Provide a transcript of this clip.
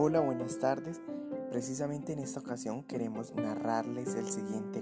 Hola, buenas tardes. Precisamente en esta ocasión queremos narrarles el siguiente.